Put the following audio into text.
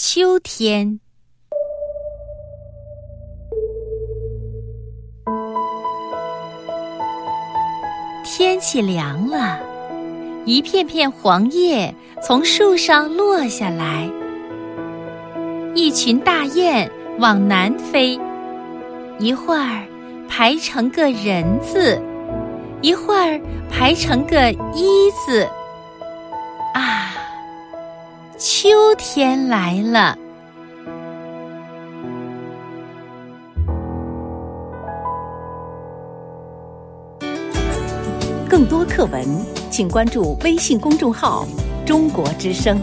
秋天，天气凉了，一片片黄叶从树上落下来。一群大雁往南飞，一会儿排成个人字，一会儿排成个一字。秋天来了！更多课文，请关注微信公众号“中国之声”。